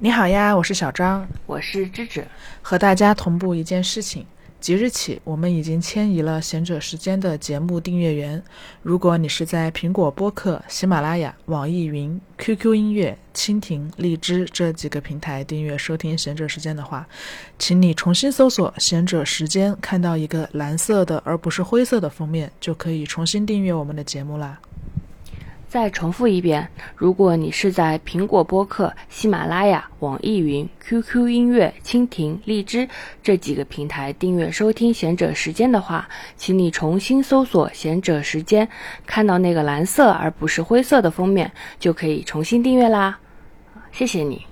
你好呀，我是小张，我是芝芝，和大家同步一件事情。即日起，我们已经迁移了贤者时间的节目订阅源。如果你是在苹果播客、喜马拉雅、网易云、QQ 音乐、蜻蜓、荔枝这几个平台订阅收听贤者时间的话，请你重新搜索“贤者时间”，看到一个蓝色的而不是灰色的封面，就可以重新订阅我们的节目啦。再重复一遍，如果你是在苹果播客、喜马拉雅、网易云、QQ 音乐、蜻蜓、荔枝这几个平台订阅收听贤者时间的话，请你重新搜索“贤者时间”，看到那个蓝色而不是灰色的封面，就可以重新订阅啦。谢谢你。